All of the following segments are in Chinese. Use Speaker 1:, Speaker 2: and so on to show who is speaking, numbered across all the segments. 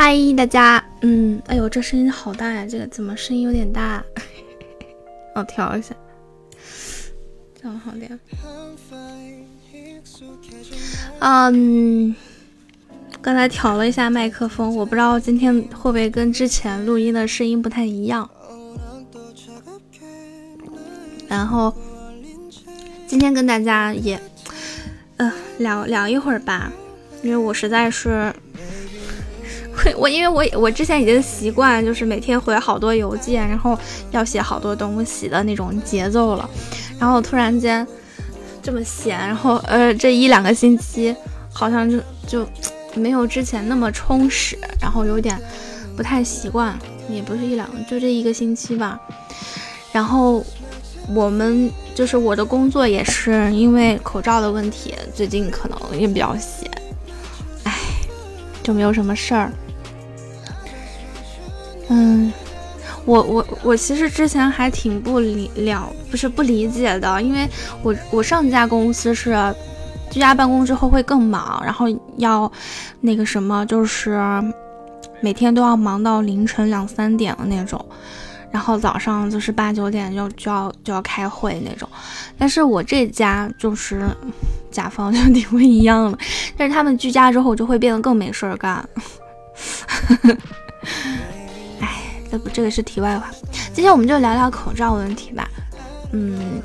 Speaker 1: 嗨，大家，嗯，哎呦，这声音好大呀，这个怎么声音有点大？我调一下，这样好点。嗯，刚才调了一下麦克风，我不知道今天会不会跟之前录音的声音不太一样。然后今天跟大家也，呃，聊聊一会儿吧，因为我实在是。我因为我我之前已经习惯就是每天回好多邮件，然后要写好多东西的那种节奏了，然后突然间这么闲，然后呃这一两个星期好像就就没有之前那么充实，然后有点不太习惯，也不是一两就这一个星期吧。然后我们就是我的工作也是因为口罩的问题，最近可能也比较闲，唉，就没有什么事儿。嗯，我我我其实之前还挺不理了，不是不理解的，因为我我上家公司是居家办公之后会更忙，然后要那个什么，就是每天都要忙到凌晨两三点的那种，然后早上就是八九点就就要就要开会那种，但是我这家就是甲方就 挺不一样了，但是他们居家之后就会变得更没事儿干。这不，这个是题外话。今天我们就聊聊口罩问题吧。嗯，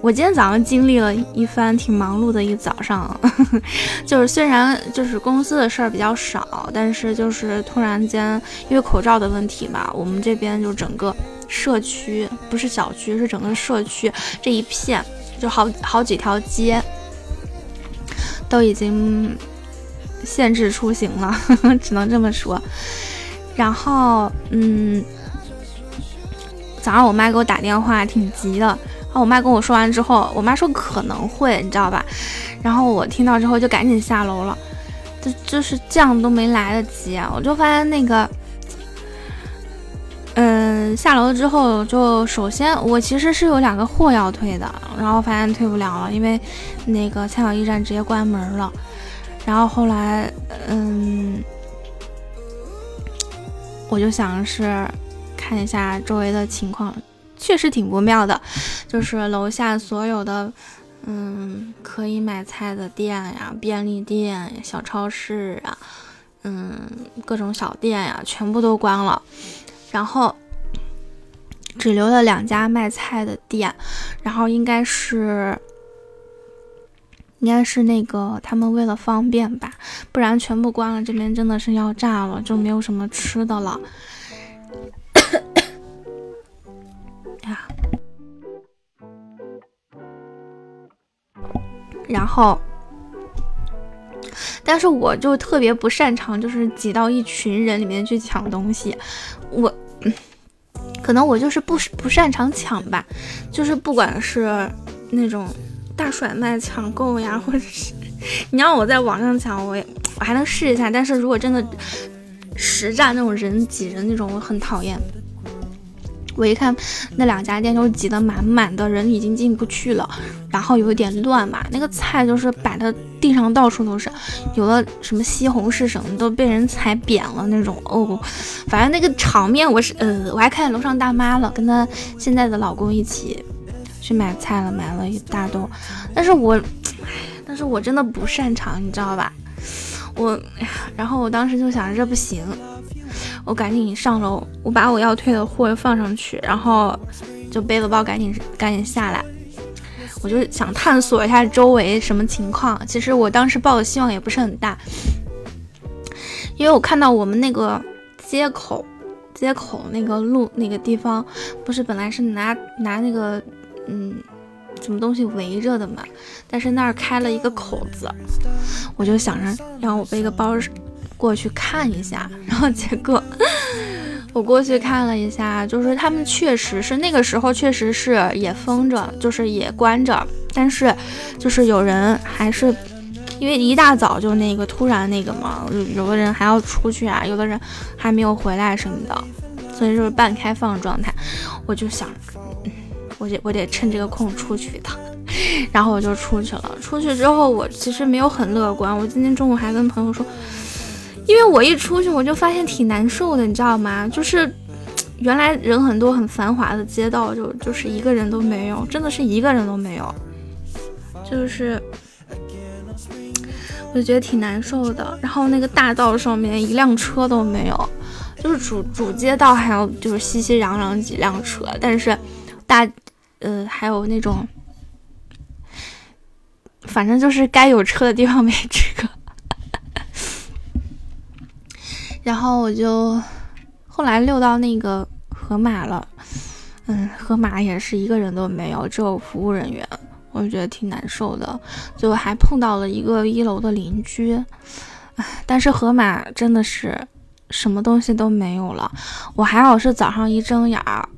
Speaker 1: 我今天早上经历了一番挺忙碌的一早上，就是虽然就是公司的事儿比较少，但是就是突然间因为口罩的问题吧，我们这边就整个社区不是小区，是整个社区这一片就好好几条街都已经限制出行了，只能这么说。然后，嗯，早上我妈给我打电话，挺急的。然后我妈跟我说完之后，我妈说可能会，你知道吧？然后我听到之后就赶紧下楼了，就就是这样都没来得及。我就发现那个，嗯，下楼之后就首先我其实是有两个货要退的，然后发现退不了了，因为那个菜鸟驿站直接关门了。然后后来，嗯。我就想是看一下周围的情况，确实挺不妙的。就是楼下所有的，嗯，可以买菜的店呀、便利店、小超市啊，嗯，各种小店呀，全部都关了。然后只留了两家卖菜的店，然后应该是。应该是那个他们为了方便吧，不然全部关了，这边真的是要炸了，就没有什么吃的了。呀，然后，但是我就特别不擅长，就是挤到一群人里面去抢东西，我可能我就是不不擅长抢吧，就是不管是那种。大甩卖抢购呀，或者是你让我在网上抢，我也我还能试一下。但是如果真的实战那种人挤人那种，我很讨厌。我一看那两家店都挤得满满的，人已经进不去了，然后有一点乱嘛，那个菜就是摆的地上到处都是，有的什么西红柿什么都被人踩扁了那种。哦，反正那个场面我是呃，我还看见楼上大妈了，跟她现在的老公一起。去买菜了，买了一大兜，但是我，但是我真的不擅长，你知道吧？我，然后我当时就想，这不行，我赶紧上楼，我把我要退的货放上去，然后就背了包，赶紧赶紧下来，我就想探索一下周围什么情况。其实我当时抱的希望也不是很大，因为我看到我们那个街口，街口那个路那个地方，不是本来是拿拿那个。嗯，什么东西围着的嘛？但是那儿开了一个口子，我就想着让我背个包过去看一下。然后结果 我过去看了一下，就是他们确实是那个时候确实是也封着，就是也关着。但是就是有人还是因为一大早就那个突然那个嘛，有的人还要出去啊，有的人还没有回来什么的，所以就是半开放状态。我就想。我得我得趁这个空出去一趟，然后我就出去了。出去之后，我其实没有很乐观。我今天中午还跟朋友说，因为我一出去我就发现挺难受的，你知道吗？就是原来人很多很繁华的街道，就就是一个人都没有，真的是一个人都没有，就是我就觉得挺难受的。然后那个大道上面一辆车都没有，就是主主街道还有就是熙熙攘攘几辆车，但是大呃还有那种。反正就是该有车的地方没车，然后我就后来溜到那个河马了，嗯，河马也是一个人都没有，只有服务人员，我就觉得挺难受的。最后还碰到了一个一楼的邻居，但是河马真的是什么东西都没有了。我还好是早上一睁眼儿，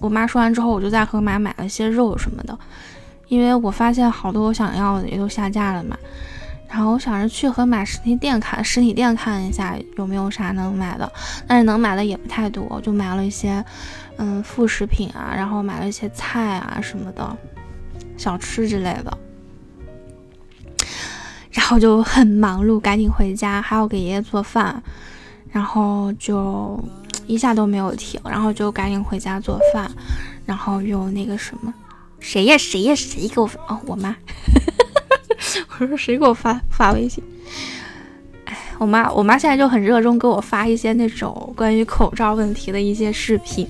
Speaker 1: 我妈说完之后，我就在河马买了些肉什么的。因为我发现好多我想要的也都下架了嘛，然后我想着去盒马实体店看实体店看一下有没有啥能买的，但是能买的也不太多，就买了一些嗯副食品啊，然后买了一些菜啊什么的小吃之类的，然后就很忙碌，赶紧回家还要给爷爷做饭，然后就一下都没有停，然后就赶紧回家做饭，然后又那个什么。谁呀？谁呀？谁给我发？哦，我妈。我说谁给我发发微信？哎，我妈，我妈现在就很热衷给我发一些那种关于口罩问题的一些视频。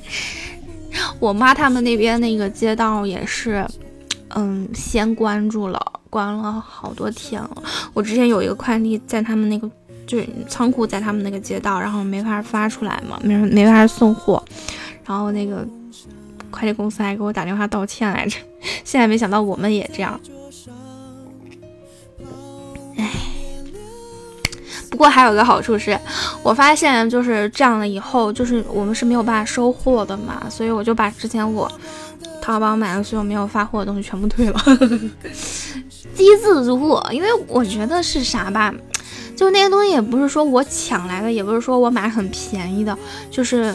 Speaker 1: 我妈他们那边那个街道也是，嗯，先关住了，关了好多天了。我之前有一个快递在他们那个，就是仓库在他们那个街道，然后没法发出来嘛，没没法送货，然后那个。快递公司还给我打电话道歉来着，现在没想到我们也这样。唉，不过还有个好处是，我发现就是这样了以后，就是我们是没有办法收货的嘛，所以我就把之前我淘宝买的所有没有发货的东西全部退了，机自助。因为我觉得是啥吧，就那些东西也不是说我抢来的，也不是说我买很便宜的，就是。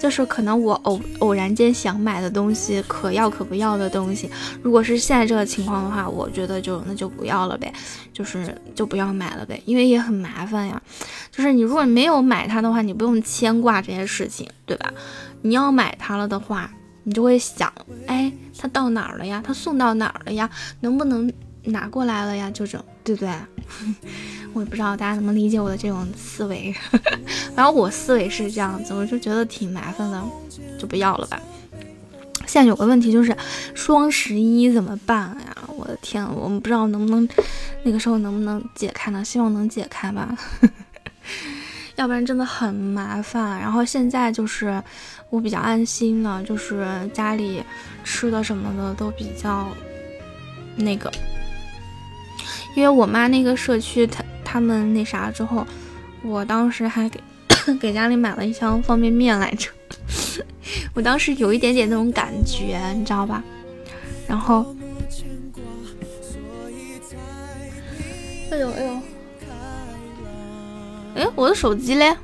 Speaker 1: 就是可能我偶偶然间想买的东西，可要可不要的东西。如果是现在这个情况的话，我觉得就那就不要了呗，就是就不要买了呗，因为也很麻烦呀。就是你如果没有买它的话，你不用牵挂这些事情，对吧？你要买它了的话，你就会想，哎，它到哪儿了呀？它送到哪儿了呀？能不能拿过来了呀？就这，对不对？我也不知道大家能不能理解我的这种思维，然后我思维是这样子，我就觉得挺麻烦的，就不要了吧。现在有个问题就是双十一怎么办呀？我的天，我们不知道能不能那个时候能不能解开呢？希望能解开吧，要不然真的很麻烦。然后现在就是我比较安心了，就是家里吃的什么的都比较那个，因为我妈那个社区她。他们那啥之后，我当时还给 给家里买了一箱方便面来着。我当时有一点点那种感觉，你知道吧？然后，哎呦哎呦，哎，我的手机嘞？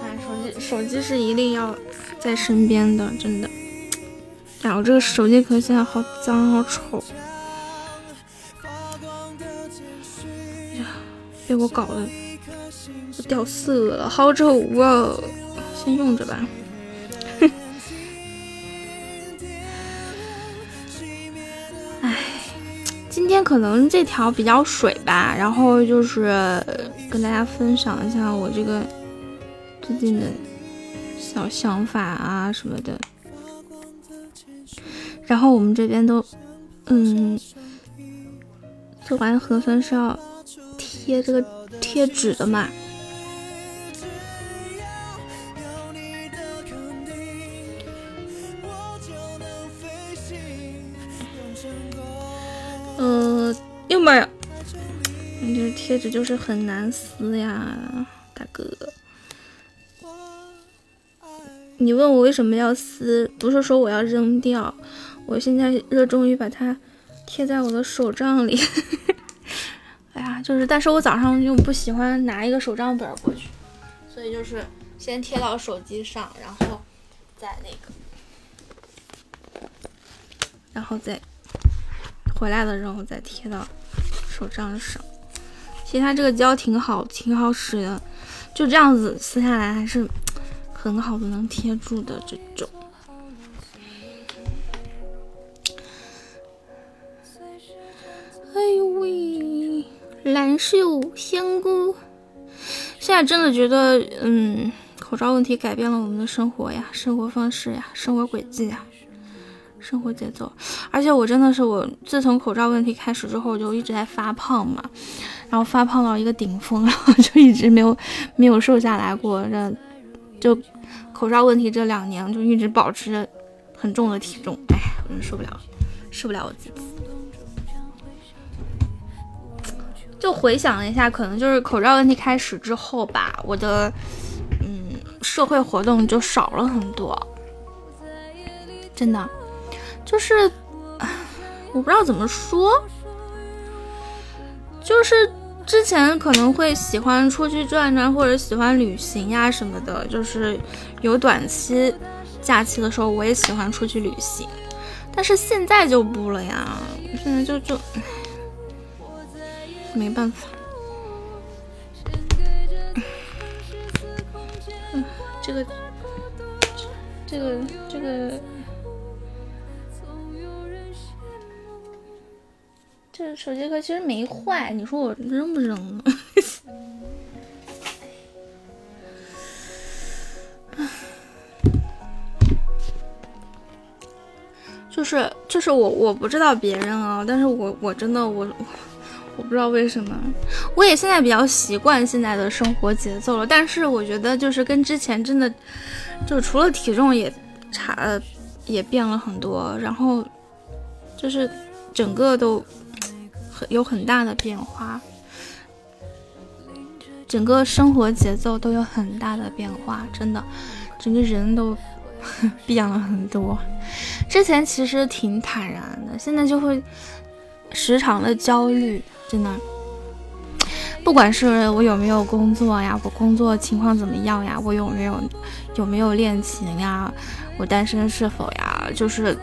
Speaker 1: 哎，手机手机是一定要在身边的，真的。哎，我这个手机壳现在好脏，好丑。被我搞的掉色了，好丑啊！先用着吧。哎，今天可能这条比较水吧，然后就是跟大家分享一下我这个最近的小想法啊什么的。然后我们这边都，嗯，做完核酸是要。贴这个贴纸的嘛，呃，哎妈呀，你这贴纸就是很难撕呀，大哥。你问我为什么要撕，不是说我要扔掉，我现在热衷于把它贴在我的手账里。哎呀，就是，但是我早上又不喜欢拿一个手账本过去，所以就是先贴到手机上，然后再那个，然后再回来的时候再贴到手账上。其实它这个胶挺好，挺好使的，就这样子撕下来还是很好的，能贴住的这种。哎呦喂，蓝秀香菇，现在真的觉得，嗯，口罩问题改变了我们的生活呀，生活方式呀，生活轨迹呀。生活节奏，而且我真的是我自从口罩问题开始之后，就一直在发胖嘛，然后发胖到一个顶峰，然后就一直没有没有瘦下来过。这就口罩问题这两年就一直保持着很重的体重，哎，我真受不了，受不了我自己。就回想了一下，可能就是口罩问题开始之后吧，我的嗯社会活动就少了很多，真的。就是，我不知道怎么说，就是之前可能会喜欢出去转转，或者喜欢旅行呀什么的。就是有短期假期的时候，我也喜欢出去旅行。但是现在就不了呀，现在就就没办法。嗯，这个，这个，这个。这手机壳其实没坏，你说我扔不扔呢？就是就是我我不知道别人啊，但是我我真的我我我不知道为什么，我也现在比较习惯现在的生活节奏了，但是我觉得就是跟之前真的就除了体重也差也变了很多，然后就是整个都。有很大的变化，整个生活节奏都有很大的变化，真的，整个人都 变了很多。之前其实挺坦然的，现在就会时常的焦虑，真的。不管是我有没有工作呀，我工作情况怎么样呀，我有没有有没有恋情呀，我单身是否呀，就是。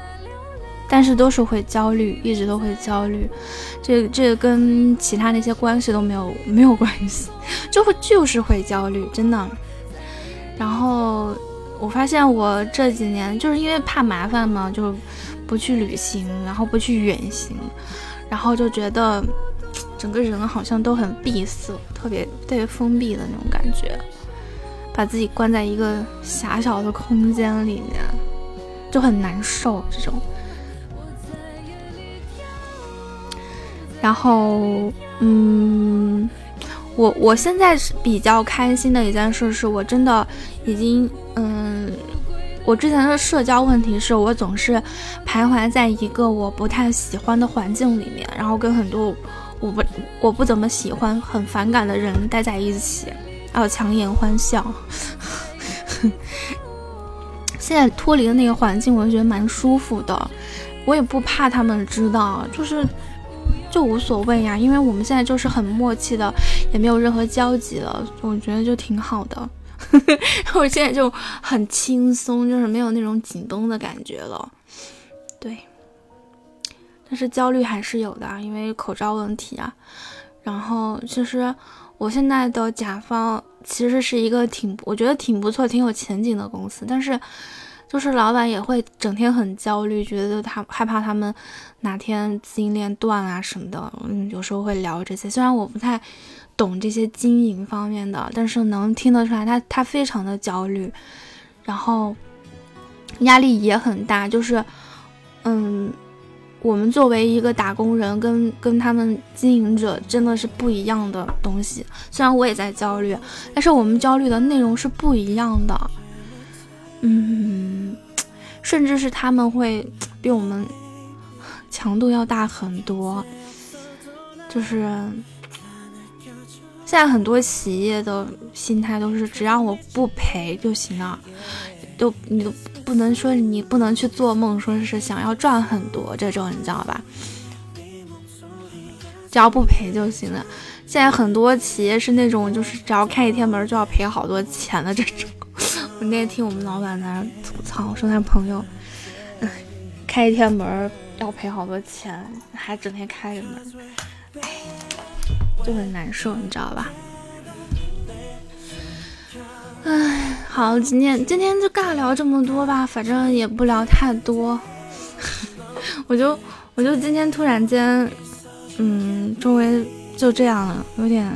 Speaker 1: 但是都是会焦虑，一直都会焦虑，这这跟其他那些关系都没有没有关系，就会就是会焦虑，真的。然后我发现我这几年就是因为怕麻烦嘛，就不去旅行，然后不去远行，然后就觉得整个人好像都很闭塞，特别特别封闭的那种感觉，把自己关在一个狭小的空间里面，就很难受这种。然后，嗯，我我现在是比较开心的一件事，是我真的已经，嗯，我之前的社交问题是我总是徘徊在一个我不太喜欢的环境里面，然后跟很多我不我不怎么喜欢、很反感的人待在一起，还有强颜欢笑。现在脱离了那个环境，我就觉得蛮舒服的，我也不怕他们知道，就是。就无所谓呀，因为我们现在就是很默契的，也没有任何交集了，我觉得就挺好的。我现在就很轻松，就是没有那种紧绷的感觉了。对，但是焦虑还是有的，因为口罩问题啊。然后其实我现在的甲方其实是一个挺，我觉得挺不错、挺有前景的公司，但是。就是老板也会整天很焦虑，觉得他害怕他们哪天资金链断啊什么的。嗯，有时候会聊这些，虽然我不太懂这些经营方面的，但是能听得出来他他非常的焦虑，然后压力也很大。就是，嗯，我们作为一个打工人，跟跟他们经营者真的是不一样的东西。虽然我也在焦虑，但是我们焦虑的内容是不一样的。嗯，甚至是他们会比我们强度要大很多。就是现在很多企业的心态都是，只要我不赔就行了，都你都不能说你不能去做梦，说是想要赚很多这种，你知道吧？只要不赔就行了。现在很多企业是那种，就是只要开一天门就要赔好多钱的这种。我那天听我们老板在那吐槽，说他朋友，开一天门要赔好多钱，还整天开着门，哎，就很难受，你知道吧？哎，好，今天今天就尬聊这么多吧，反正也不聊太多。我就我就今天突然间，嗯，周围就这样了，有点，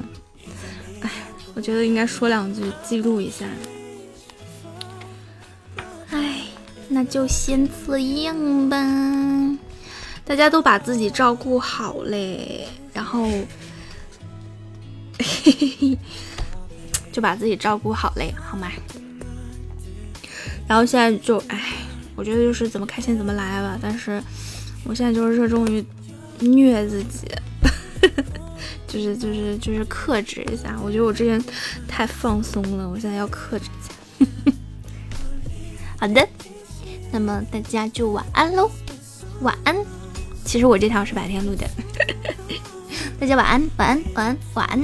Speaker 1: 哎，我觉得应该说两句，记录一下。哎，那就先这样吧。大家都把自己照顾好嘞，然后，嘿嘿嘿。就把自己照顾好嘞，好吗？然后现在就，哎，我觉得就是怎么开心怎么来吧。但是我现在就是热衷于虐自己，就是就是就是克制一下。我觉得我之前太放松了，我现在要克制一下。好的，那么大家就晚安喽，晚安。其实我这条是白天录的，大家晚安，晚安，晚安，晚安。